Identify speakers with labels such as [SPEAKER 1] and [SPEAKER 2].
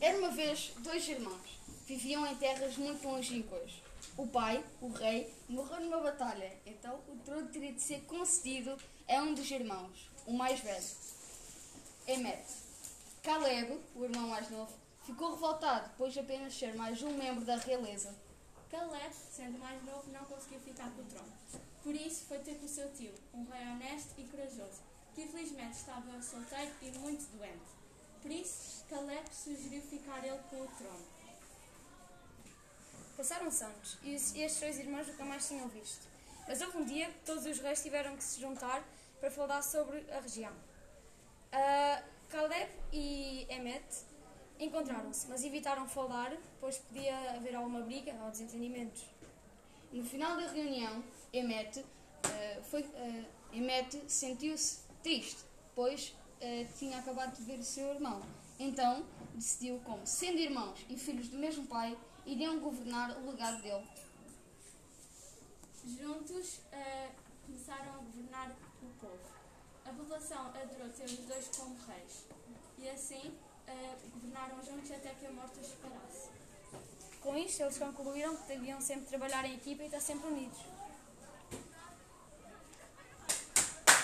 [SPEAKER 1] Era uma vez dois irmãos. Viviam em terras muito longínquas. O pai, o rei, morreu numa batalha. Então o trono teria de ser concedido a um dos irmãos, o mais velho, Emet. Caleb, o irmão mais novo, ficou revoltado, pois apenas ser mais um membro da realeza.
[SPEAKER 2] Caleb, sendo mais novo, não conseguiu ficar com o trono. Por isso foi ter com seu tio, um rei honesto e corajoso, que infelizmente estava solteiro e muito doente. Por isso, Sugeriu ficar ele com o trono.
[SPEAKER 3] Passaram-se anos e estes dois irmãos nunca mais tinham visto. Mas houve um dia que todos os reis tiveram que se juntar para falar sobre a região. Ah, Caleb e Emmet encontraram-se, mas evitaram falar, pois podia haver alguma briga ou desentendimentos.
[SPEAKER 1] No final da reunião, Emet, eh, foi, eh, Emet sentiu-se triste, pois eh, tinha acabado de ver o seu irmão. Então, decidiu, como sendo irmãos e filhos do mesmo pai, iriam governar o legado dele.
[SPEAKER 2] Juntos, eh, começaram a governar o povo. A população adorou ter os dois como reis. E assim, eh, governaram juntos até que a morte os separasse.
[SPEAKER 3] Com isto, eles concluíram que deviam sempre trabalhar em equipa e estar sempre unidos.